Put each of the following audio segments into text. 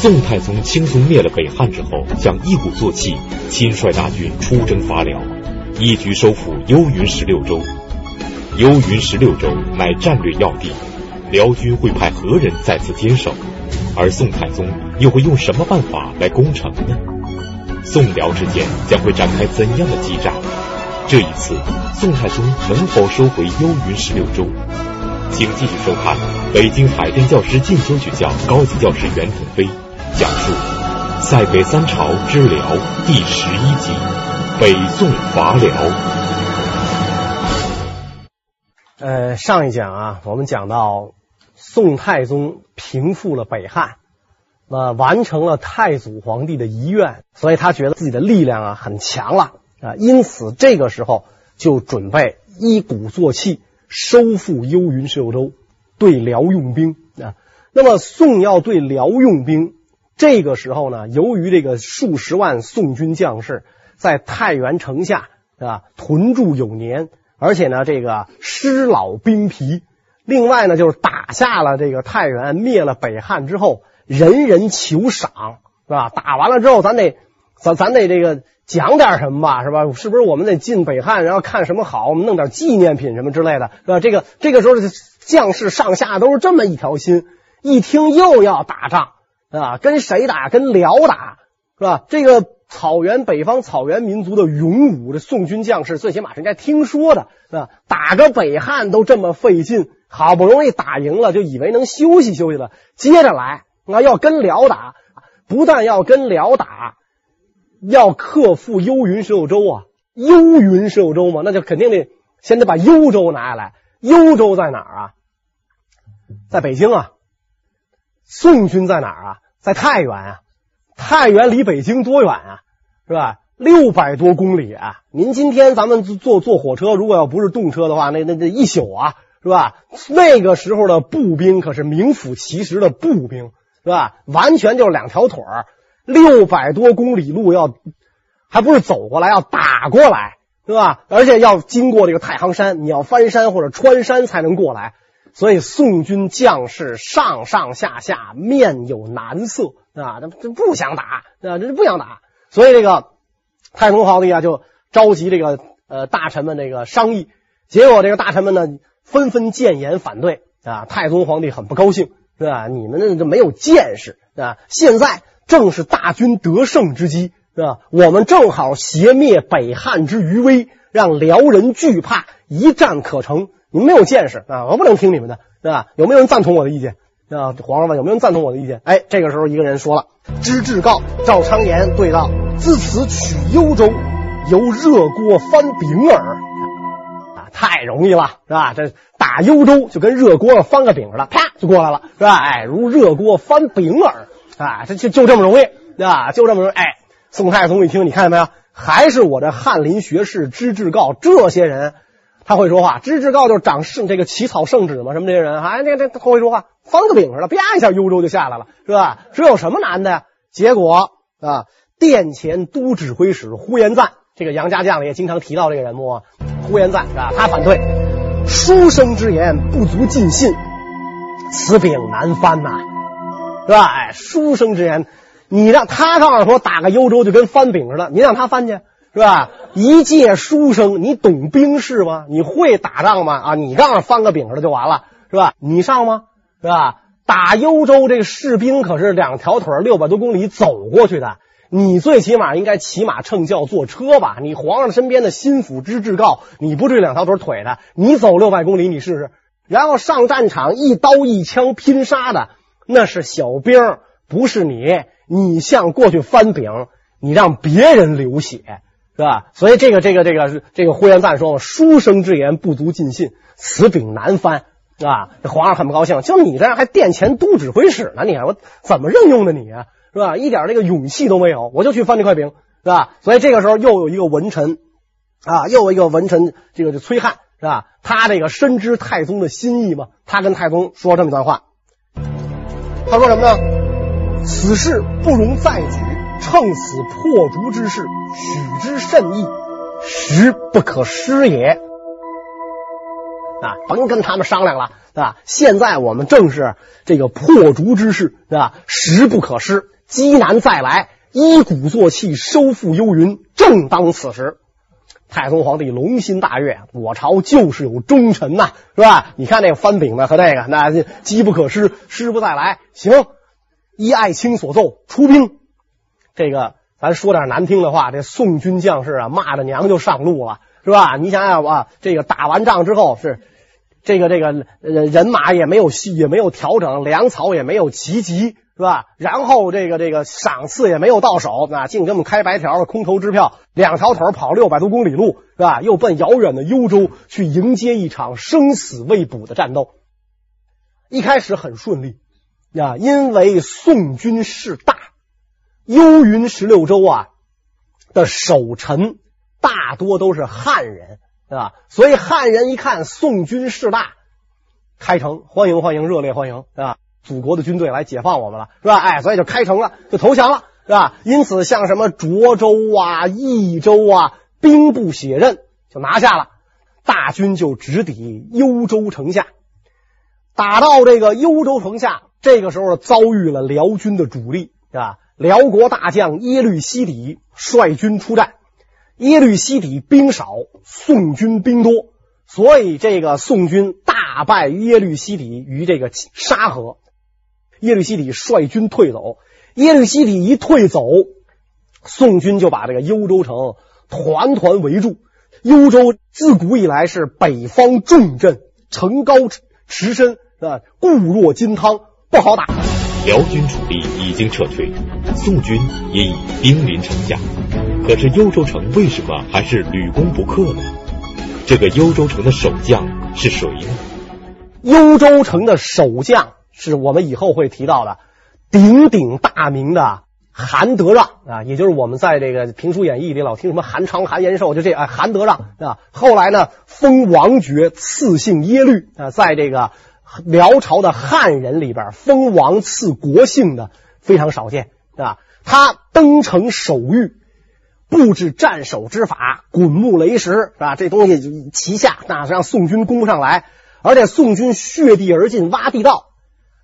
宋太宗轻松灭了北汉之后，想一鼓作气，亲率大军出征伐辽，一举收复幽云十六州。幽云十六州乃战略要地，辽军会派何人在此坚守？而宋太宗又会用什么办法来攻城呢？宋辽之间将会展开怎样的激战？这一次，宋太宗能否收回幽云十六州？请继续收看北京海淀教师进修学校高级教师袁腾飞讲述《塞北三朝之辽》第十一集：北宋伐辽。呃，上一讲啊，我们讲到宋太宗平复了北汉，呃，完成了太祖皇帝的遗愿，所以他觉得自己的力量啊很强了啊，因此这个时候就准备一鼓作气。收复幽云十六州，对辽用兵啊。那么宋要对辽用兵，这个时候呢，由于这个数十万宋军将士在太原城下啊屯驻有年，而且呢这个师老兵疲，另外呢就是打下了这个太原，灭了北汉之后，人人求赏，是吧？打完了之后，咱得咱咱得这个。讲点什么吧，是吧？是不是我们得进北汉，然后看什么好，我们弄点纪念品什么之类的，是吧？这个这个时候，将士上下都是这么一条心。一听又要打仗，啊，跟谁打？跟辽打，是吧？这个草原北方草原民族的勇武的宋军将士，最起码是应该听说的，是吧？打个北汉都这么费劲，好不容易打赢了，就以为能休息休息了，接着来，那要跟辽打，不但要跟辽打。要克复幽云十六州啊，幽云十六州嘛，那就肯定得先得把幽州拿下来。幽州在哪儿啊？在北京啊。宋军在哪儿啊？在太原啊。太原离北京多远啊？是吧？六百多公里啊。您今天咱们坐坐火车，如果要不是动车的话，那那那一宿啊，是吧？那个时候的步兵可是名副其实的步兵，是吧？完全就是两条腿儿。六百多公里路要，还不是走过来，要打过来，是吧？而且要经过这个太行山，你要翻山或者穿山才能过来。所以宋军将士上上下下面有难色啊，这这不想打啊，这不想打。所以这个太宗皇帝啊，就召集这个呃大臣们这个商议。结果这个大臣们呢，纷纷谏言反对啊。太宗皇帝很不高兴，是吧？你们这就没有见识啊！现在。正是大军得胜之机，是吧？我们正好挟灭北汉之余威，让辽人惧怕，一战可成。你们没有见识啊，我不能听你们的，对吧？有没有人赞同我的意见？啊，皇上们有没有人赞同我的意见？哎，这个时候一个人说了：“知制誥赵昌言对道，自此取幽州，由热锅翻饼耳。”啊，太容易了，是吧？这打幽州就跟热锅上翻个饼似的，啪就过来了，是吧？哎，如热锅翻饼耳。啊，这就就这么容易啊，就这么容易。哎，宋太宗一听，你看见没有？还是我这翰林学士知制誥这些人，他会说话。知制誥就是掌圣这个起草圣旨嘛，什么这些人，哎，这这他会说话，翻个饼似的，啪一下幽州就下来了，是吧？这有什么难的呀？结果啊，殿前都指挥使呼延赞，这个杨家将也经常提到这个人物，呼延赞是吧？他反对，书生之言不足尽信，此饼难翻呐。是吧？哎，书生之言，你让他告诉说打个幽州就跟翻饼似的，你让他翻去是吧？一介书生，你懂兵事吗？你会打仗吗？啊，你告诉翻个饼子就完了是吧？你上吗？是吧？打幽州这个士兵可是两条腿六百多公里走过去的，你最起码应该骑马乘轿坐车吧？你皇上身边的心腹之至告，你不至于两条腿腿的，你走六百公里你试试，然后上战场一刀一枪拼杀的。那是小兵，不是你。你像过去翻饼，你让别人流血，是吧？所以这个这个这个这个呼延赞说：“书生之言不足尽信，此饼难翻，是吧？”这皇上很不高兴，就你这样还殿前都指挥使呢？你看我怎么任用的你啊？是吧？一点这个勇气都没有，我就去翻这块饼，是吧？所以这个时候又有一个文臣啊，又有一个文臣，这个就崔翰，是吧？他这个深知太宗的心意嘛，他跟太宗说这么一段话。他说什么呢？此事不容再举，乘此破竹之势，许之甚易，实不可失也。啊，甭跟他们商量了，对吧？现在我们正是这个破竹之势，对吧？时不可失，机难再来，一鼓作气收复幽云，正当此时。太宗皇帝龙心大悦，我朝就是有忠臣呐，是吧？你看那个翻饼的和那个，那机不可失，失不再来。行，依爱卿所奏，出兵。这个咱说点难听的话，这宋军将士啊，骂着娘就上路了，是吧？你想想啊，这个打完仗之后是这个这个呃人马也没有也没有调整，粮草也没有齐集。是吧？然后这个这个赏赐也没有到手，啊，净给我们开白条，空头支票，两条腿跑六百多公里路，是吧？又奔遥远的幽州去迎接一场生死未卜的战斗。一开始很顺利，啊，因为宋军势大，幽云十六州啊的守臣大多都是汉人，是吧？所以汉人一看宋军势大，开城欢迎欢迎，热烈欢迎，是吧？祖国的军队来解放我们了，是吧？哎，所以就开城了，就投降了，是吧？因此，像什么涿州啊、益州啊，兵不血刃就拿下了，大军就直抵幽州城下。打到这个幽州城下，这个时候遭遇了辽军的主力，是吧？辽国大将耶律西底率军出战，耶律西底兵少，宋军兵多，所以这个宋军大败耶律西底于这个沙河。耶律西底率军退走，耶律西底一退走，宋军就把这个幽州城团团围住。幽州自古以来是北方重镇，城高池深，啊，固若金汤，不好打。辽军主力已经撤退，宋军也已兵临城下，可是幽州城为什么还是屡攻不克呢？这个幽州城的守将是谁呢？幽州城的守将。是我们以后会提到的鼎鼎大名的韩德让啊，也就是我们在这个《评书演义》里老听什么韩昌、韩延寿，就这啊韩德让啊。后来呢，封王爵，赐姓耶律啊，在这个辽朝的汉人里边，封王赐国姓的非常少见对吧。他登城守御，布置战守之法，滚木雷石是吧？这东西旗下，那让宋军攻不上来，而且宋军血地而进，挖地道。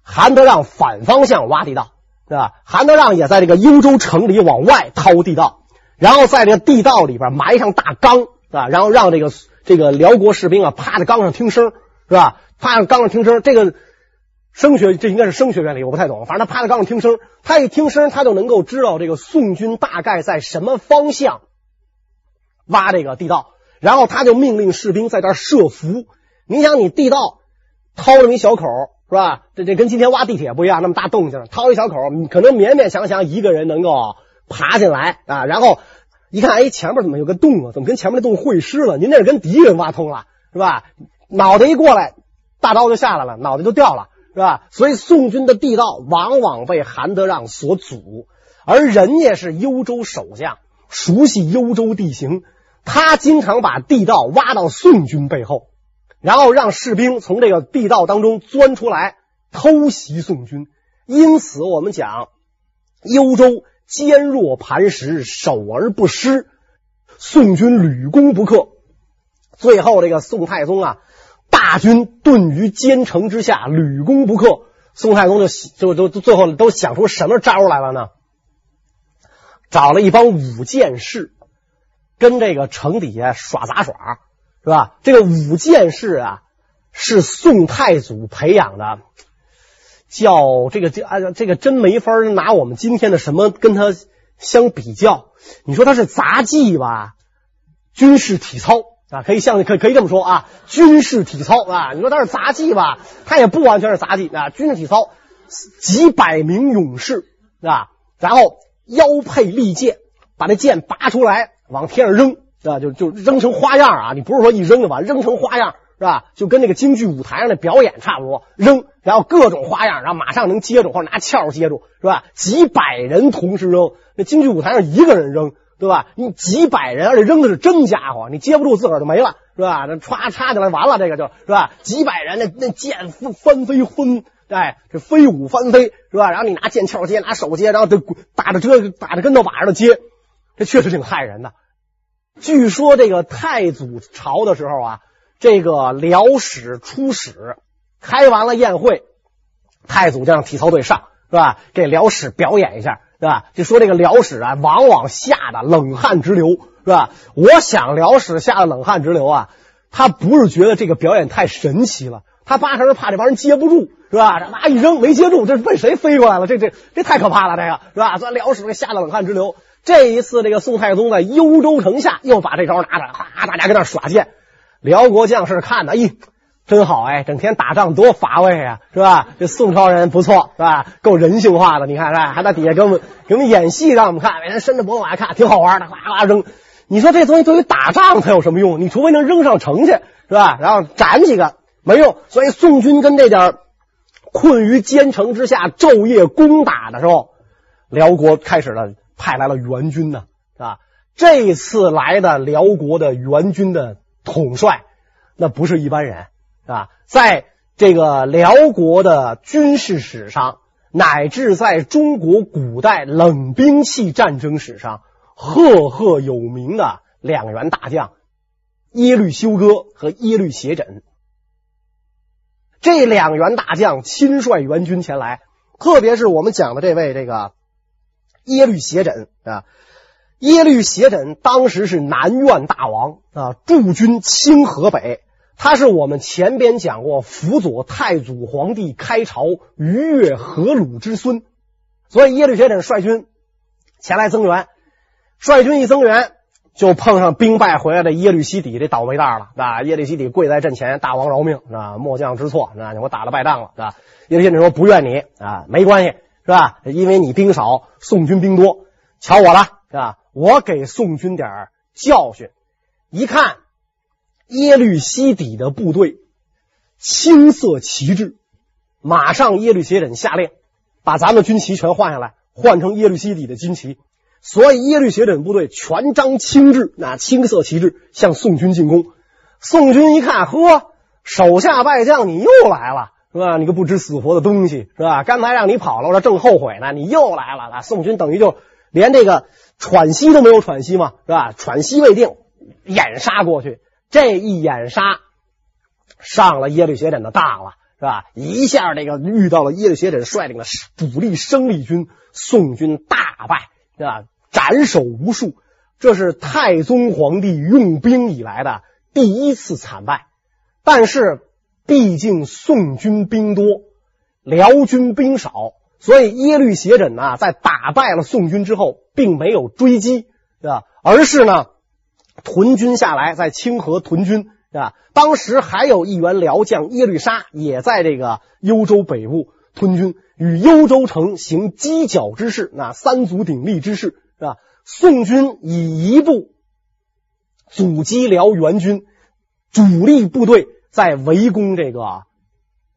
韩德让反方向挖地道，对吧？韩德让也在这个幽州城里往外掏地道，然后在这个地道里边埋上大岗，啊，然后让这个这个辽国士兵啊趴在缸上听声，是吧？趴在缸上听声，这个声学这应该是声学原理，我不太懂。反正他趴在缸上听声，他一听声，他就能够知道这个宋军大概在什么方向挖这个地道，然后他就命令士兵在这设伏。你想，你地道掏了一小口。是吧？这这跟今天挖地铁不一样，那么大动静，掏一小口，可能勉勉强强一个人能够爬进来啊。然后一看，哎，前面怎么有个洞啊？怎么跟前面那洞会师了？您这是跟敌人挖通了，是吧？脑袋一过来，大刀就下来了，脑袋就掉了，是吧？所以宋军的地道往往被韩德让所阻，而人家是幽州守将，熟悉幽州地形，他经常把地道挖到宋军背后。然后让士兵从这个地道当中钻出来偷袭宋军，因此我们讲幽州坚若磐石，守而不失，宋军屡攻不克。最后这个宋太宗啊，大军顿于坚城之下，屡攻不克。宋太宗就就就最后都想出什么招来了呢？找了一帮武剑士，跟这个城底下耍杂耍。是吧？这个武剑士啊，是宋太祖培养的，叫这个这啊这个真没法拿我们今天的什么跟他相比较。你说他是杂技吧？军事体操啊，可以像可以可以这么说啊，军事体操啊。你说它是杂技吧？它也不完全是杂技啊，军事体操，几百名勇士啊，然后腰佩利剑，把那剑拔出来往天上扔。啊，就就扔成花样啊！你不是说一扔就完，扔成花样是吧？就跟那个京剧舞台上的表演差不多，扔，然后各种花样，然后马上能接住或者拿鞘接住，是吧？几百人同时扔，那京剧舞台上一个人扔，对吧？你几百人，而且扔的是真家伙，你接不住自个儿就没了，是吧？那歘插进来完了，这个就是吧？几百人，那那剑翻翻飞昏，哎，这飞舞翻飞，是吧？然后你拿剑鞘接，拿手接，然后就打着这打着跟头把着接，这确实挺害人的。据说这个太祖朝的时候啊，这个辽史出使开完了宴会，太祖就让体操队上，是吧？给辽史表演一下，是吧？就说这个辽史啊，往往吓得冷汗直流，是吧？我想辽史吓得冷汗直流啊，他不是觉得这个表演太神奇了，他八成是怕这帮人接不住，是吧？这妈一扔没接住，这是被谁飞过来了？这这这太可怕了，这个是吧？所以辽史给吓得冷汗直流。这一次，这个宋太宗在幽州城下又把这招拿着，哈，大家跟那耍剑。辽国将士看的，咦，真好哎，整天打仗多乏味啊，是吧？这宋朝人不错，是吧？够人性化的，你看，是吧？还在底下给我们给我们演戏，让我们看，每人伸着脖子往下看，挺好玩的，哗哗扔。你说这东西对于打仗它有什么用？你除非能扔上城去，是吧？然后斩几个没用。所以宋军跟这点困于坚城之下，昼夜攻打的时候，辽国开始了。派来了援军呢，是吧？这次来的辽国的援军的统帅，那不是一般人，是吧？在这个辽国的军事史上，乃至在中国古代冷兵器战争史上，赫赫有名的两员大将耶律休哥和耶律斜轸。这两员大将亲率援军前来，特别是我们讲的这位这个。耶律斜轸啊，耶律斜轸当时是南院大王啊，驻军清河北。他是我们前边讲过，辅佐太祖皇帝开朝、逾越河鲁之孙。所以耶律斜轸率军前来增援，率军一增援，就碰上兵败回来的耶律西底这倒霉蛋了啊！耶律西底跪在阵前，大王饶命啊，末将知错啊，我打了败仗了啊！耶律斜轸说不怨你啊，没关系。是吧？因为你兵少，宋军兵多，瞧我了，是吧？我给宋军点教训。一看耶律西底的部队青色旗帜，马上耶律斜轸下令把咱们军旗全换下来，换成耶律西底的军旗。所以耶律斜轸部队全张青帜，那青色旗帜向宋军进攻。宋军一看，呵，手下败将，你又来了。是吧？你个不知死活的东西，是吧？刚才让你跑了，我这正后悔呢。你又来了，啊！宋军等于就连这个喘息都没有喘息嘛，是吧？喘息未定，掩杀过去。这一掩杀，上了耶律斜轸的当了，是吧？一下这个遇到了耶律斜轸率领的主力生力军，宋军大败，是吧？斩首无数。这是太宗皇帝用兵以来的第一次惨败，但是。毕竟宋军兵多，辽军兵少，所以耶律斜轸呢，在打败了宋军之后，并没有追击，是吧？而是呢，屯军下来，在清河屯军，是吧？当时还有一员辽将耶律沙，也在这个幽州北部屯军，与幽州城行犄角之势，那三足鼎立之势，是吧？宋军以一部阻击辽援军主力部队。在围攻这个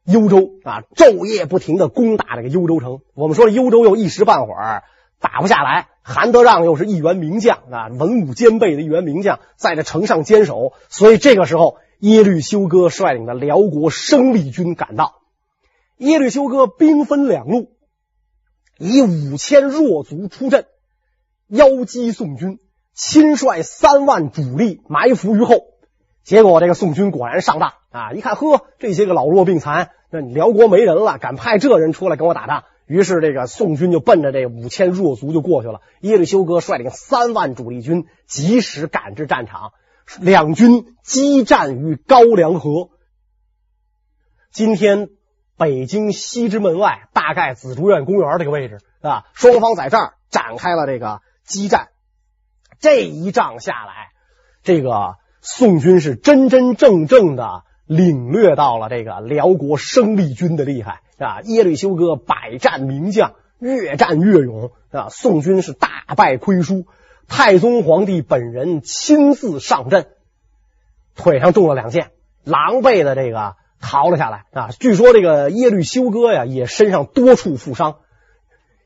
幽州啊，昼夜不停的攻打这个幽州城。我们说幽州又一时半会儿打不下来，韩德让又是一员名将啊，文武兼备的一员名将，在这城上坚守。所以这个时候，耶律休哥率领的辽国生力军赶到。耶律休哥兵分两路，以五千弱卒出阵，邀击宋军，亲率三万主力埋伏于后。结果这个宋军果然上当啊！一看，呵，这些个老弱病残，那辽国没人了，敢派这人出来跟我打仗？于是这个宋军就奔着这五千弱卒就过去了。耶律休哥率领三万主力军及时赶至战场，两军激战于高梁河。今天北京西直门外，大概紫竹院公园这个位置啊，双方在这儿展开了这个激战。这一仗下来，这个。宋军是真真正正的领略到了这个辽国生力军的厉害啊！耶律休哥百战名将，越战越勇啊！宋军是大败亏输，太宗皇帝本人亲自上阵，腿上中了两箭，狼狈的这个逃了下来啊！据说这个耶律休哥呀，也身上多处负伤。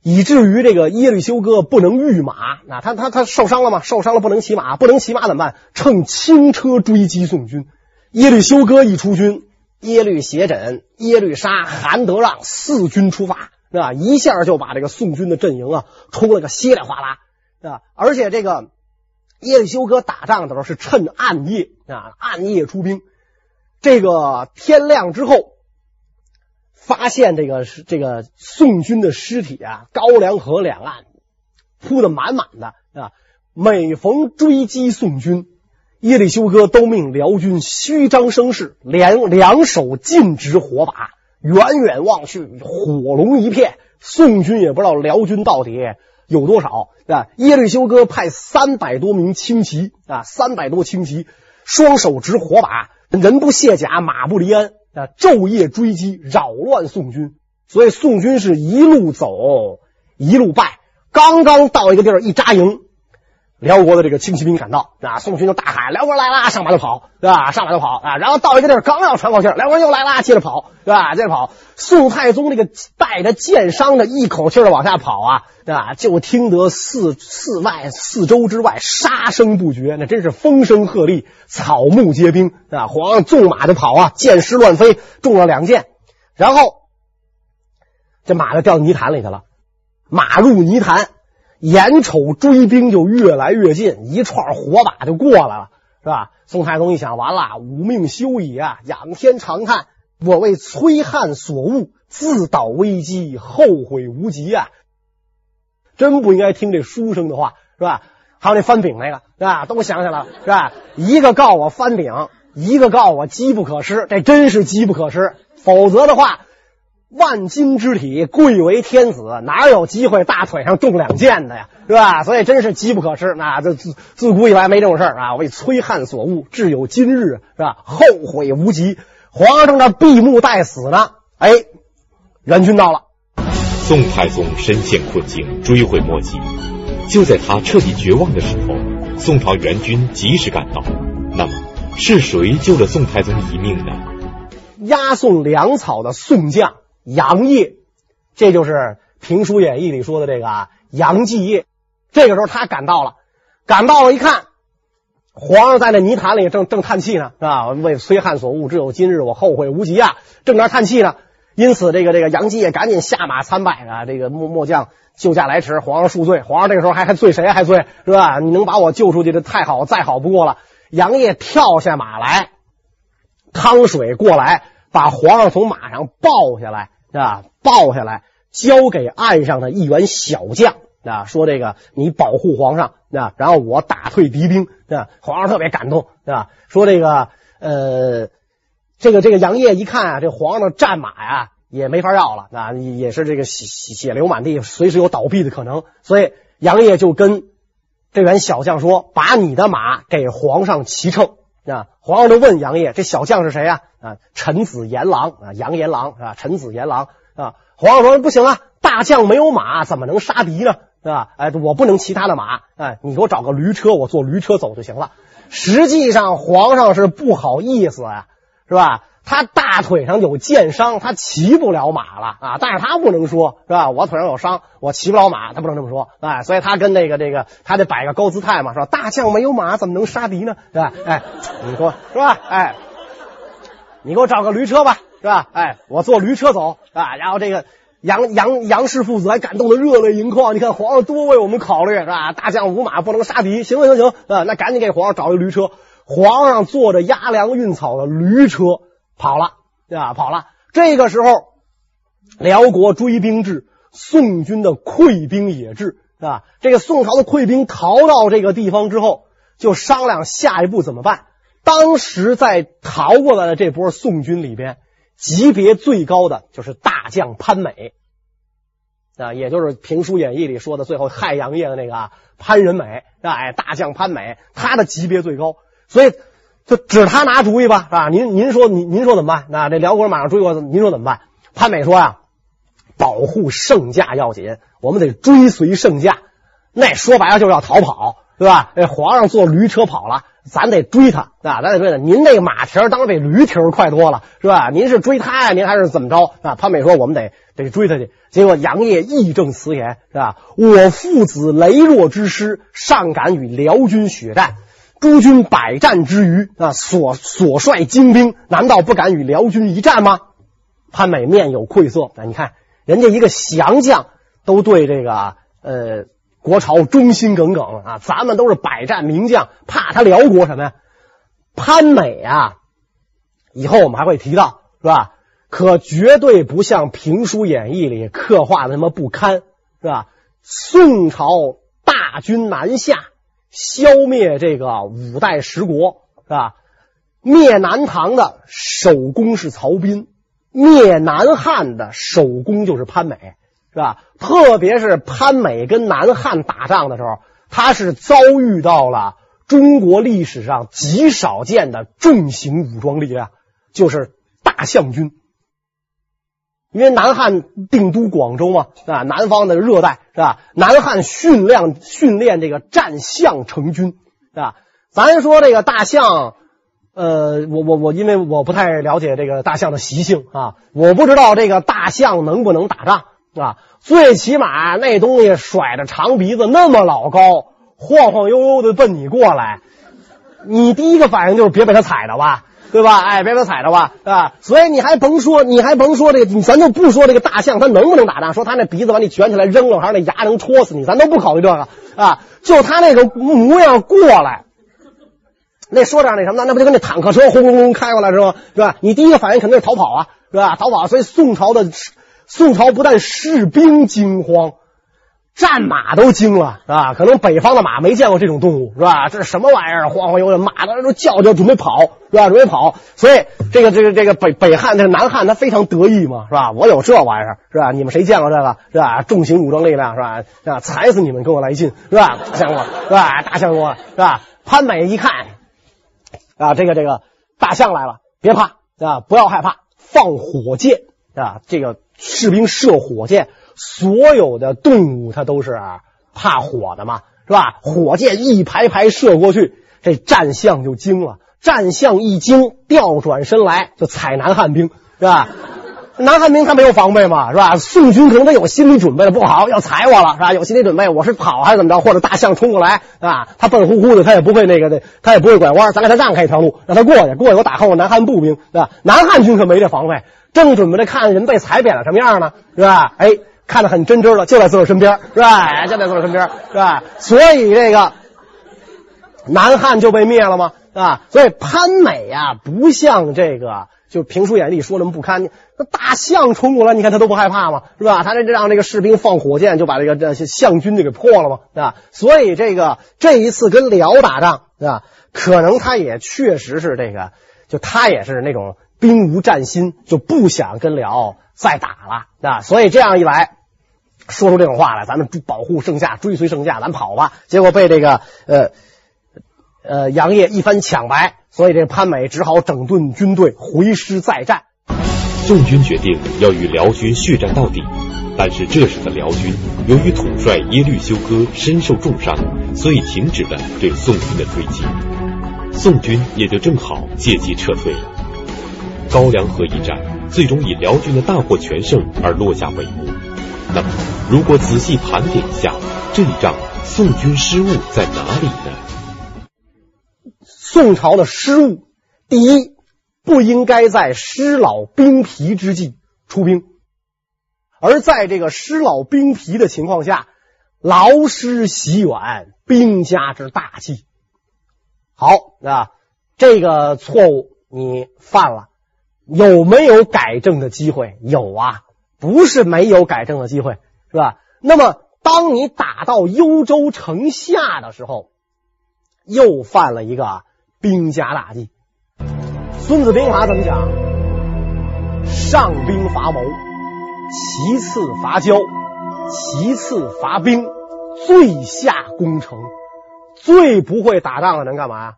以至于这个耶律休哥不能御马啊，他他他受伤了吗？受伤了不能骑马，不能骑马怎么办？乘轻车追击宋军。耶律休哥一出军，耶律斜轸、耶律沙、韩德让四军出发，是吧？一下就把这个宋军的阵营啊冲了个稀里哗啦，是吧？而且这个耶律休哥打仗的时候是趁暗夜啊，暗夜出兵。这个天亮之后，发现这个这个宋军的尸体啊，高梁河两岸铺的满满的啊。每逢追击宋军，耶律休哥都命辽军虚张声势，两两手尽执火把，远远望去，火龙一片。宋军也不知道辽军到底有多少啊。耶律休哥派三百多名轻骑啊，三百多轻骑，双手执火把，人不卸甲，马不离鞍啊，昼夜追击，扰乱宋军。所以宋军是一路走，一路败。刚刚到一个地儿，一扎营。辽国的这个轻骑兵赶到啊，宋军就大喊：“辽国来啦！”上马就跑，对吧？上马就跑啊！然后到一个地儿，刚要喘口气，辽国又来啦，接着跑，对吧？接着跑。宋太宗这个带着箭伤的，一口气的往下跑啊，对吧？就听得四四外四周之外杀声不绝，那真是风声鹤唳，草木皆兵啊！皇上纵马就跑啊，箭矢乱飞，中了两箭，然后这马就掉泥潭里去了，马入泥潭。眼瞅追兵就越来越近，一串火把就过来了，是吧？宋太宗一想，完了，吾命休矣啊！仰天长叹，我为崔汉所误，自导危机，后悔无及啊！真不应该听这书生的话，是吧？还有那翻饼那个，是吧？都想起来了，是吧？一个告我翻饼，一个告我机不可失，这真是机不可失，否则的话。万金之体，贵为天子，哪有机会大腿上中两箭的呀？是吧？所以真是机不可失。那这自自古以来没这种事儿啊！为崔汉所误，至有今日，是吧？后悔无及。皇上正在闭目待死呢，哎，援军到了。宋太宗深陷困境，追悔莫及。就在他彻底绝望的时候，宋朝援军及时赶到。那么，是谁救了宋太宗一命呢？押送粮草的宋将。杨业，这就是《评书演义》里说的这个杨继业。这个时候他赶到了，赶到了，一看，皇上在那泥潭里正正叹气呢，是吧？为崔汉所误，只有今日，我后悔无及啊！正在叹气呢。因此，这个这个杨继业赶紧下马参拜啊！这个末末将救驾来迟，皇上恕罪。皇上这个时候还还罪谁？还罪是吧？你能把我救出去，这太好，再好不过了。杨业跳下马来，趟水过来，把皇上从马上抱下来。啊，抱下来交给岸上的一员小将啊，说这个你保护皇上啊，然后我打退敌兵啊。皇上特别感动啊，说这个呃，这个这个杨业一看啊，这皇上的战马呀也没法要了啊，也是这个血血流满地，随时有倒闭的可能，所以杨业就跟这员小将说，把你的马给皇上骑乘。啊！皇上就问杨业：“这小将是谁呀？”啊，臣子严郎啊，杨严郎啊，臣子严郎啊。皇上说：“不行啊，大将没有马，怎么能杀敌呢？是吧？哎，我不能骑他的马，哎，你给我找个驴车，我坐驴车走就行了。”实际上，皇上是不好意思呀，是吧？他大腿上有箭伤，他骑不了马了啊！但是他不能说，是吧？我腿上有伤，我骑不了马，他不能这么说，哎，所以他跟那个这个，他得摆个高姿态嘛，是吧？大将没有马，怎么能杀敌呢？是吧？哎，你说是吧？哎，你给我找个驴车吧，是吧？哎，我坐驴车走啊！然后这个杨杨杨氏父子还感动的热泪盈眶。你看皇上多为我们考虑，是吧？大将无马不能杀敌，行行行啊！那赶紧给皇上找一驴车。皇上坐着押粮运草的驴车。跑了，对吧？跑了。这个时候，辽国追兵至，宋军的溃兵也至，是吧？这个宋朝的溃兵逃到这个地方之后，就商量下一步怎么办。当时在逃过来的这波宋军里边，级别最高的就是大将潘美，啊，也就是《评书演义》里说的最后害杨业的那个潘仁美，哎，大将潘美，他的级别最高，所以。就指他拿主意吧，是吧？您您说您您说怎么办？那这辽国马上追过来，您说怎么办？潘美说呀，保护圣驾要紧，我们得追随圣驾。那说白了就是要逃跑，对吧？那皇上坐驴车跑了，咱得追他，啊，咱得追他。您那个马蹄儿当然比驴蹄儿快多了，是吧？您是追他呀？您还是怎么着？啊？潘美说我们得得追他去。结果杨业义正辞严，是吧？我父子羸弱之师，尚敢与辽军血战。诸军百战之余啊，所所率精兵，难道不敢与辽军一战吗？潘美面有愧色。啊，你看人家一个降将都对这个呃国朝忠心耿耿啊，咱们都是百战名将，怕他辽国什么呀？潘美啊，以后我们还会提到，是吧？可绝对不像评书演义里刻画的那么不堪，是吧？宋朝大军南下，消灭这个五代十国，是吧？灭南唐的首功是曹彬，灭南汉的首功就是潘美，是吧？特别是潘美跟南汉打仗的时候，他是遭遇到了中国历史上极少见的重型武装力量，就是大象军。因为南汉定都广州嘛，啊，南方的热带是吧？南汉训练训练这个战象成军，是吧？咱说这个大象。呃，我我我，因为我不太了解这个大象的习性啊，我不知道这个大象能不能打仗啊。最起码那东西甩着长鼻子那么老高，晃晃悠悠的奔你过来，你第一个反应就是别被它踩着吧，对吧？哎，别被它踩着吧，啊。所以你还甭说，你还甭说这个，咱就不说这个大象它能不能打仗，说它那鼻子把你卷起来扔了，还是那牙能戳死你，咱都不考虑这个啊。就它那个模样过来。那说点那什么？那不就跟那坦克车轰隆隆开过来是吧？是吧？你第一个反应肯定是逃跑啊，是吧？逃跑。所以宋朝的宋朝不但士兵惊慌，战马都惊了，是吧？可能北方的马没见过这种动物，是吧？这是什么玩意儿？晃晃悠悠，马的都叫叫准备跑，是吧？准备跑。所以这个这个这个北北汉这个南汉他非常得意嘛，是吧？我有这玩意儿，是吧？你们谁见过这个？是吧？重型武装力量，是吧？是吧？踩死你们，跟我来劲，是吧？大相公，是吧？大相公，是吧？潘美一看。啊，这个这个大象来了，别怕啊，不要害怕，放火箭啊！这个士兵射火箭，所有的动物它都是怕火的嘛，是吧？火箭一排排射过去，这战象就惊了，战象一惊，调转身来就踩南汉兵，是吧？南汉兵他没有防备嘛，是吧？宋军可能他有心理准备了，不好要踩我了，是吧？有心理准备，我是跑还是怎么着？或者大象冲过来啊？他笨乎乎的，他也不会那个的，他也不会拐弯，咱给他让开一条路，让他过去，过去我打后南汉步兵，是吧？南汉军可没这防备，正准备着看人被踩扁了什么样呢，是吧？哎，看得很真真了，就在自个身边，是吧？就在自个身边，是吧？所以这个南汉就被灭了吗？啊，所以潘美呀，不像这个。就评书演义说那么不堪，那大象冲过来，你看他都不害怕吗？是吧？他这让这个士兵放火箭，就把这个这象军就给破了吗？是吧？所以这个这一次跟辽打仗，是吧？可能他也确实是这个，就他也是那种兵无战心，就不想跟辽再打了，啊。所以这样一来，说出这种话来，咱们保护圣驾，追随圣驾，咱跑吧。结果被这个呃呃杨业一番抢白。所以，这潘美只好整顿军队，回师再战。宋军决定要与辽军血战到底，但是这时的辽军由于统帅耶律休哥身受重伤，所以停止了对宋军的追击，宋军也就正好借机撤退了。高梁河一战最终以辽军的大获全胜而落下帷幕。那么，如果仔细盘点一下，这一仗宋军失误在哪里呢？宋朝的失误，第一，不应该在师老兵疲之际出兵，而在这个师老兵疲的情况下，劳师袭远，兵家之大忌。好那，这个错误你犯了，有没有改正的机会？有啊，不是没有改正的机会，是吧？那么，当你打到幽州城下的时候，又犯了一个。兵家大忌，《孙子兵法》怎么讲？上兵伐谋，其次伐交，其次伐兵，最下攻城。最不会打仗的能干嘛？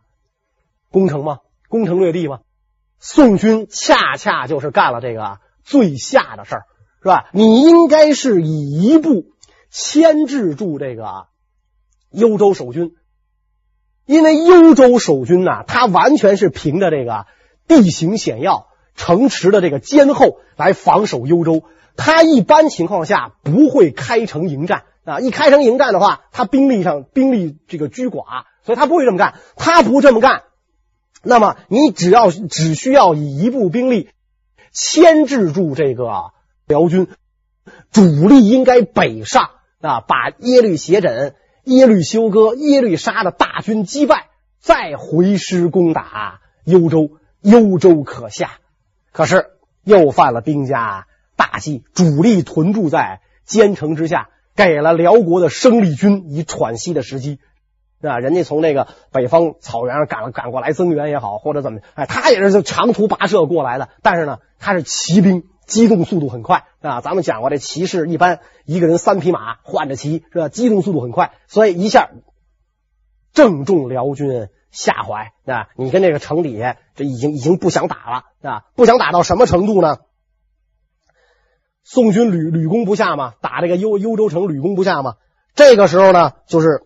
攻城吗？攻城略地吗？宋军恰恰就是干了这个最下的事儿，是吧？你应该是以一步牵制住这个幽州守军。因为幽州守军呐，他完全是凭着这个地形险要、城池的这个坚厚来防守幽州。他一般情况下不会开城迎战啊！一开城迎战的话，他兵力上兵力这个居寡，所以他不会这么干。他不这么干，那么你只要只需要以一部兵力牵制住这个辽军，主力应该北上啊，把耶律斜轸。耶律休哥、耶律沙的大军击败，再回师攻打幽州，幽州可下。可是又犯了兵家大忌，主力屯驻在坚城之下，给了辽国的生力军以喘息的时机。啊，人家从那个北方草原上赶赶过来增援也好，或者怎么，哎，他也是就长途跋涉过来的。但是呢，他是骑兵，机动速度很快啊。咱们讲过，这骑士一般一个人三匹马换着骑，是吧？机动速度很快，所以一下正中辽军下怀啊。你跟这个城底下，这已经已经不想打了啊，不想打到什么程度呢？宋军屡屡攻不下嘛，打这个幽幽州城屡攻不下嘛。这个时候呢，就是。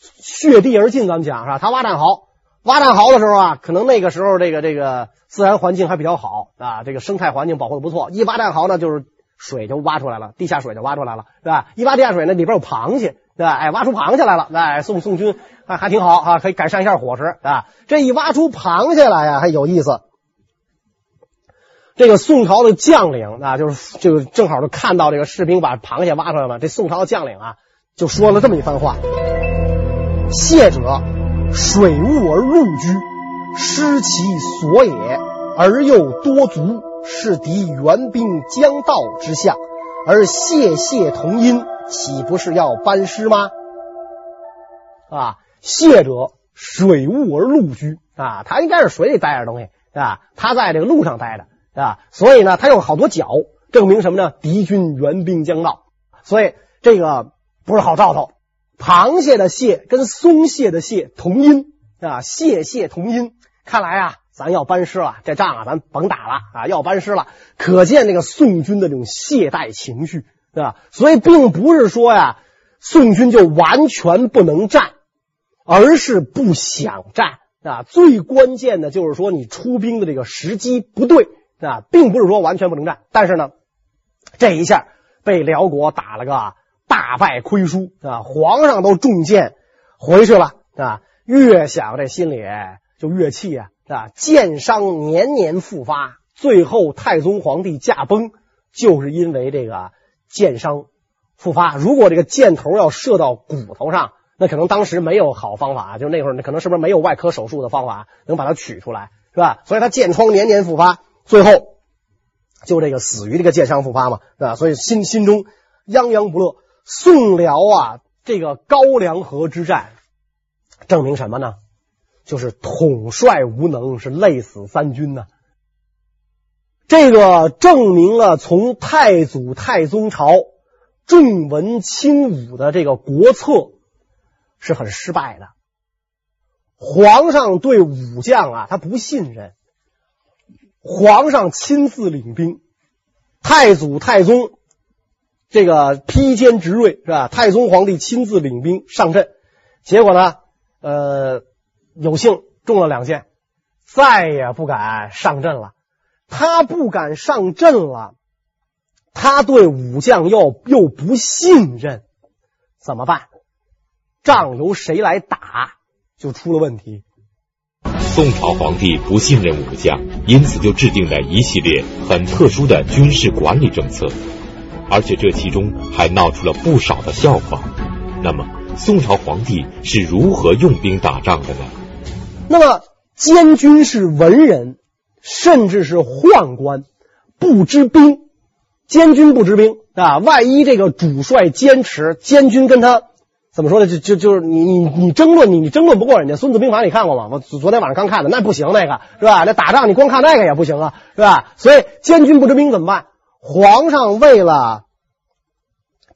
血地而进，咱们讲是吧？他挖战壕，挖战壕的时候啊，可能那个时候这个这个自然环境还比较好啊，这个生态环境保护的不错。一挖战壕呢，就是水就挖出来了，地下水就挖出来了，是吧？一挖地下水呢，里边有螃蟹，对吧？哎，挖出螃蟹来了，哎，宋宋军还还挺好啊，可以改善一下伙食啊。这一挖出螃蟹来呀，还有意思。这个宋朝的将领啊，就是就正好就看到这个士兵把螃蟹挖出来了，这宋朝的将领啊，就说了这么一番话。蟹者，水物而陆居，失其所也，而又多足，是敌援兵将到之象。而蟹蟹同音，岂不是要班师吗？啊，蟹者，水物而陆居啊，他应该是水里待着东西啊，他在这个路上待着啊，所以呢，他有好多脚，证明什么呢？敌军援兵将到，所以这个不是好兆头。螃蟹的蟹跟松蟹的蟹同音啊，蟹蟹同音，看来啊，咱要班师了，这仗啊，咱甭打了啊，要班师了。可见那个宋军的这种懈怠情绪，对吧？所以并不是说呀，宋军就完全不能战，而是不想战啊。最关键的就是说，你出兵的这个时机不对啊，并不是说完全不能战。但是呢，这一下被辽国打了个。大败亏输啊！皇上都中箭回去了啊！越想这心里就越气啊！啊，箭伤年年复发，最后太宗皇帝驾崩，就是因为这个箭伤复发。如果这个箭头要射到骨头上，那可能当时没有好方法，就那会儿可能是不是没有外科手术的方法能把它取出来，是吧？所以他箭疮年年复发，最后就这个死于这个箭伤复发嘛，是吧？所以心心中泱泱不乐。宋辽啊，这个高梁河之战，证明什么呢？就是统帅无能，是累死三军呐。这个证明了从太祖、太宗朝重文轻武的这个国策是很失败的。皇上对武将啊，他不信任。皇上亲自领兵，太祖、太宗。这个披坚执锐是吧？太宗皇帝亲自领兵上阵，结果呢，呃，有幸中了两箭，再也不敢上阵了。他不敢上阵了，他对武将又又不信任，怎么办？仗由谁来打，就出了问题。宋朝皇帝不信任武将，因此就制定了一系列很特殊的军事管理政策。而且这其中还闹出了不少的笑话。那么，宋朝皇帝是如何用兵打仗的呢？那么，监军是文人，甚至是宦官，不知兵。监军不知兵啊，万一这个主帅坚持，监军跟他怎么说呢？就就就是你你你争论你你争论不过人家。《孙子兵法》你看过吗？我昨天晚上刚看的，那不行，那个是吧？那打仗你光看那个也不行啊，是吧？所以监军不知兵怎么办？皇上为了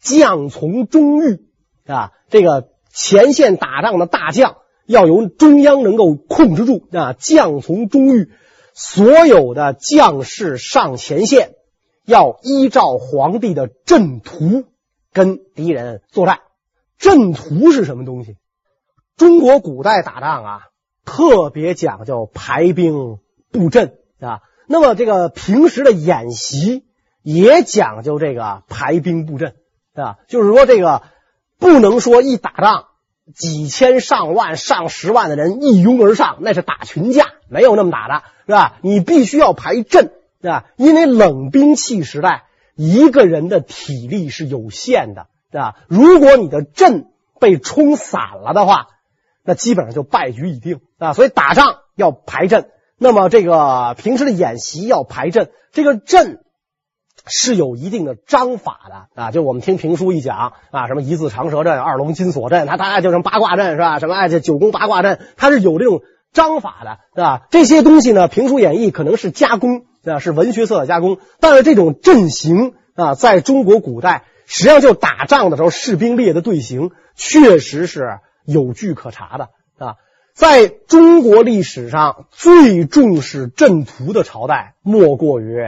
将从中御啊，这个前线打仗的大将要由中央能够控制住啊，将从中御，所有的将士上前线要依照皇帝的阵图跟敌人作战。阵图是什么东西？中国古代打仗啊，特别讲究排兵布阵啊。那么这个平时的演习。也讲究这个排兵布阵，啊，就是说这个不能说一打仗几千上万上十万的人一拥而上，那是打群架，没有那么打的，是吧？你必须要排阵，啊，因为冷兵器时代，一个人的体力是有限的，对吧？如果你的阵被冲散了的话，那基本上就败局已定，啊，所以打仗要排阵。那么这个平时的演习要排阵，这个阵是有一定的章法的啊。就我们听评书一讲啊，什么一字长蛇阵、二龙金锁阵，它它就什么八卦阵是吧？什么哎这九宫八卦阵，它是有这种章法的，对吧？这些东西呢，评书演义可能是加工啊，是文学色的加工，但是这种阵型啊，在中国古代实际上就打仗的时候，士兵列的队形确实是有据可查的啊。在中国历史上最重视阵图的朝代，莫过于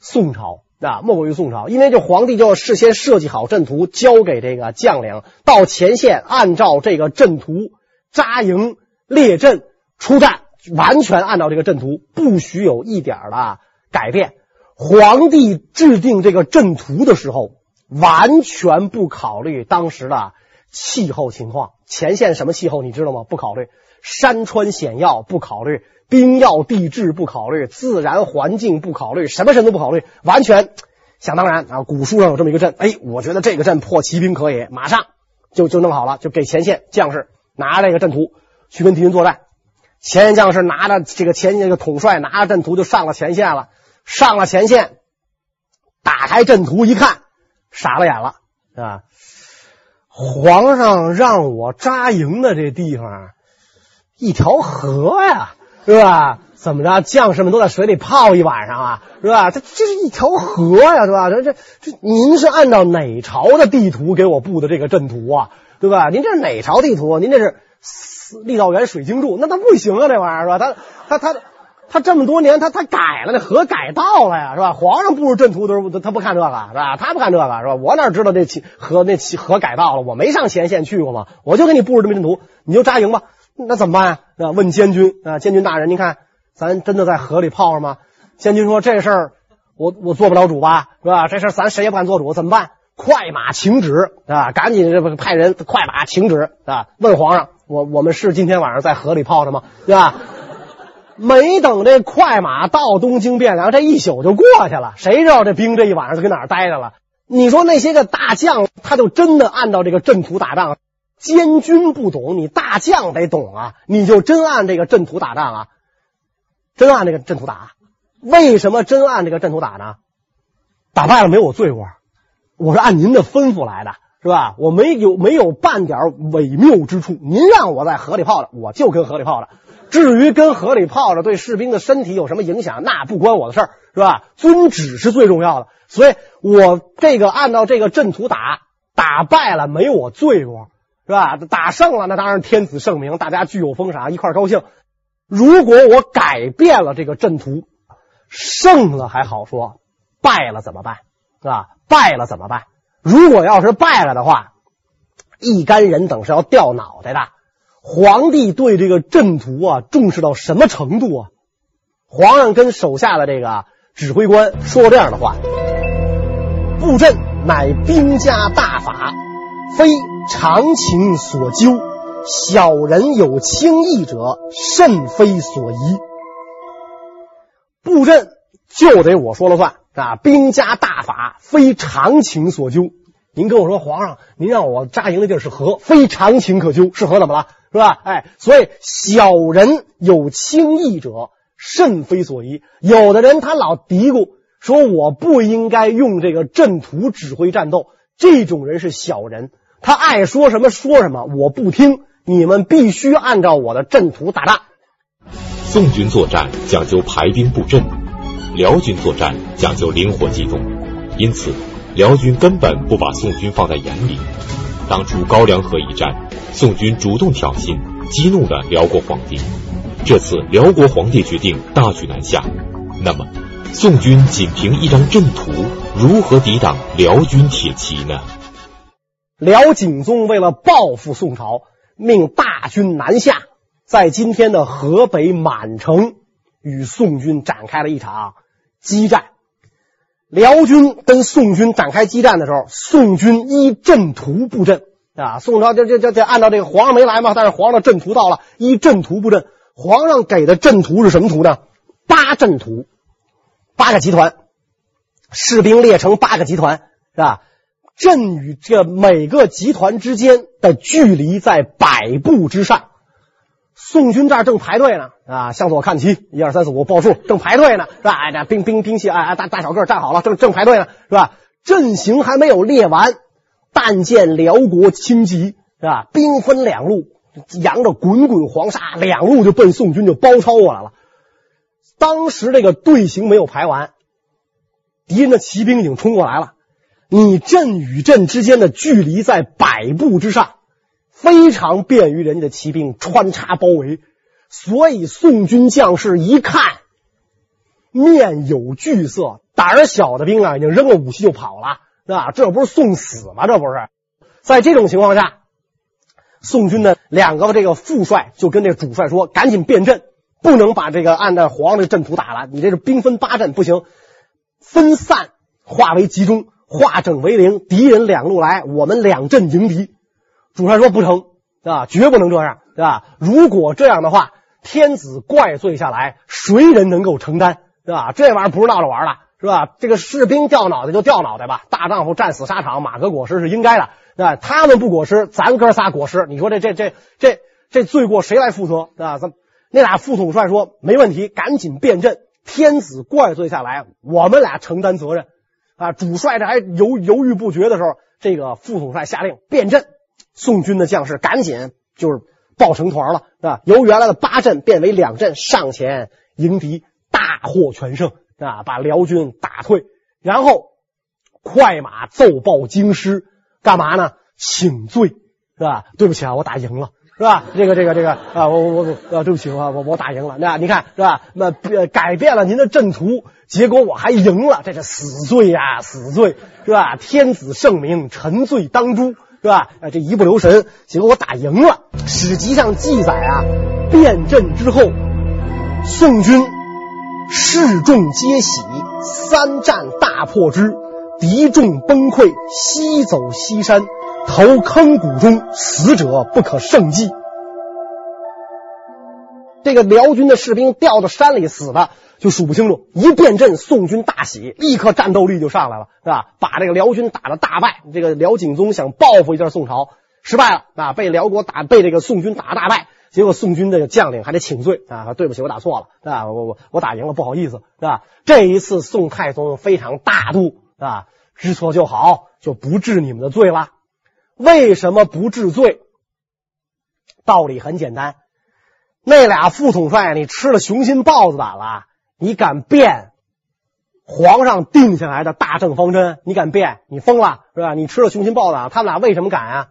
宋朝啊，莫过于宋朝，因为这皇帝就事先设计好阵图，交给这个将领到前线，按照这个阵图扎营列阵出战，完全按照这个阵图，不许有一点的改变。皇帝制定这个阵图的时候，完全不考虑当时的气候情况，前线什么气候你知道吗？不考虑。山川险要不考虑，兵要地质不考虑，自然环境不考虑，什么事都不考虑，完全想当然啊！古书上有这么一个阵，哎，我觉得这个阵破骑兵可以，马上就就弄好了，就给前线将士拿这个阵图去跟敌人作战。前线将士拿着这个前线的统帅拿着阵图就上了前线了，上了前线，打开阵图一看，傻了眼了啊！皇上让我扎营的这地方。一条河呀，是吧？怎么着？将士们都在水里泡一晚上啊，是吧？这这是一条河呀，是吧？这这这，您是按照哪朝的地图给我布的这个阵图啊，对吧？您这是哪朝地图？您这是立道元水经注，那他不行啊，这玩意儿是吧？他他他他这么多年，他他改了，那河改道了呀，是吧？皇上布置阵图的时候，他不看这个是吧？他不看这个是吧？我哪知道这河那河改道了？我没上前线去过嘛，我就给你布置这么阵图，你就扎营吧。那怎么办？啊，问监军啊，监军大人，您看，咱真的在河里泡着吗？监军说：“这事儿我我做不了主吧，是吧？这事儿咱谁也不敢做主，怎么办？快马请旨啊！赶紧这派人快马请旨啊！问皇上，我我们是今天晚上在河里泡着吗？对吧？没等这快马到东京汴梁，这一宿就过去了。谁知道这兵这一晚上就跟哪儿待着了？你说那些个大将，他就真的按照这个阵图打仗？”监军不懂，你大将得懂啊！你就真按这个阵图打仗啊，真按这个阵图打。为什么真按这个阵图打呢？打败了没有我罪过，我是按您的吩咐来的，是吧？我没有没有半点伪谬之处。您让我在河里泡着，我就跟河里泡着。至于跟河里泡着对士兵的身体有什么影响，那不关我的事儿，是吧？遵旨是最重要的。所以我这个按照这个阵图打，打败了没有我罪过。是吧？打胜了，那当然天子圣明，大家具有封赏，一块高兴。如果我改变了这个阵图，胜了还好说，败了怎么办？是吧？败了怎么办？如果要是败了的话，一干人等是要掉脑袋的。皇帝对这个阵图啊重视到什么程度啊？皇上跟手下的这个指挥官说这样的话：布阵乃兵家大法，非。常情所究，小人有轻易者，甚非所宜。布阵就得我说了算啊！兵家大法，非常情所究。您跟我说，皇上，您让我扎营的地儿是河，非常情可究。是河怎么了？是吧？哎，所以小人有轻易者，甚非所宜。有的人他老嘀咕说，我不应该用这个阵图指挥战斗，这种人是小人。他爱说什么说什么，我不听。你们必须按照我的阵图打仗。宋军作战讲究排兵布阵，辽军作战讲究灵活机动，因此辽军根本不把宋军放在眼里。当初高梁河一战，宋军主动挑衅，激怒了辽国皇帝。这次辽国皇帝决定大举南下，那么宋军仅凭一张阵图，如何抵挡辽军铁骑呢？辽景宗为了报复宋朝，命大军南下，在今天的河北满城与宋军展开了一场激战。辽军跟宋军展开激战的时候，宋军依阵图布阵啊。宋朝就就就就按照这个皇上没来嘛，但是皇上阵图到了，依阵图布阵。皇上给的阵图是什么图呢？八阵图，八个集团，士兵列成八个集团，是吧？阵与这每个集团之间的距离在百步之上，宋军这儿正排队呢，啊，向左看齐，一二三四五报数，正排队呢，是吧？哎，这兵兵兵器，哎哎，大大小个站好了，正正排队呢，是吧？阵型还没有列完，但见辽国轻骑，是吧？兵分两路，扬着滚滚黄沙，两路就奔宋军就包抄过来了。当时这个队形没有排完，敌人的骑兵已经冲过来了。你阵与阵之间的距离在百步之上，非常便于人家的骑兵穿插包围。所以宋军将士一看，面有惧色，胆儿小的兵啊，已经扔了武器就跑了，是吧？这不是送死吗？这不是。在这种情况下，宋军的两个这个副帅就跟这主帅说：“赶紧变阵，不能把这个按照皇上的阵图打了。你这是兵分八阵，不行，分散化为集中。”化整为零，敌人两路来，我们两阵迎敌。主帅说不成，啊？绝不能这样，对吧？如果这样的话，天子怪罪下来，谁人能够承担，对吧？这玩意儿不是闹着玩的，是吧？这个士兵掉脑袋就掉脑袋吧，大丈夫战死沙场，马革裹尸是应该的，对吧？他们不裹尸，咱哥仨裹尸，你说这这这这这罪过谁来负责，对吧？那俩副统帅说没问题，赶紧变阵，天子怪罪下来，我们俩承担责任。啊，主帅这还犹犹豫不决的时候，这个副统帅下令变阵，宋军的将士赶紧就是抱成团了，啊，由原来的八阵变为两阵，上前迎敌，大获全胜，啊，把辽军打退，然后快马奏报京师，干嘛呢？请罪，是吧？对不起啊，我打赢了。是吧？这个这个这个啊，我我我啊，对不起啊，我我打赢了。那你看是吧？那改变了您的阵图，结果我还赢了，这是死罪呀，死罪是吧？天子圣明，臣罪当诛是吧？啊，这一不留神，结果我打赢了。史籍上记载啊，变阵之后，宋军士众皆喜，三战大破之，敌众崩溃，西走西山。投坑谷中，死者不可胜计。这个辽军的士兵掉到山里死的就数不清楚。一变阵，宋军大喜，立刻战斗力就上来了，是吧？把这个辽军打得大败。这个辽景宗想报复一下宋朝，失败了啊！被辽国打，被这个宋军打大败。结果宋军这个将领还得请罪啊！对不起，我打错了，是吧？我我我打赢了，不好意思，是吧？这一次宋太宗非常大度啊，知错就好，就不治你们的罪了。为什么不治罪？道理很简单，那俩副统帅，你吃了雄心豹子胆了，你敢变皇上定下来的大政方针？你敢变？你疯了是吧？你吃了雄心豹子胆，他们俩为什么敢啊？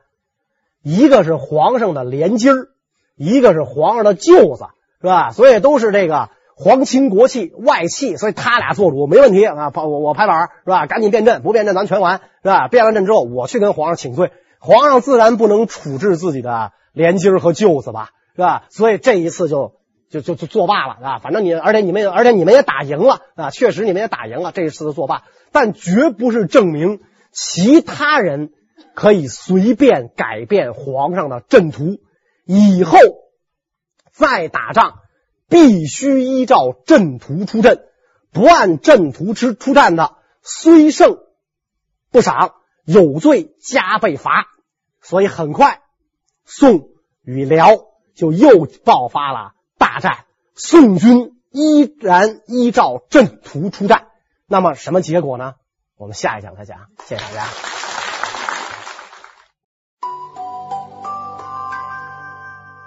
一个是皇上的连襟儿，一个是皇上的舅子，是吧？所以都是这个皇亲国戚外戚，所以他俩做主没问题啊！我我拍板是吧？赶紧变阵，不变阵咱全完是吧？变完阵之后，我去跟皇上请罪。皇上自然不能处置自己的连襟和舅子吧，是吧？所以这一次就就就就作罢了啊！反正你，而且你们，而且你们也打赢了啊！确实你们也打赢了，这一次的作罢，但绝不是证明其他人可以随便改变皇上的阵图。以后再打仗，必须依照阵图出阵，不按阵图出出战的，虽胜不赏。有罪加倍罚，所以很快，宋与辽就又爆发了大战。宋军依然依照阵图出战，那么什么结果呢？我们下一讲再讲。谢谢大家。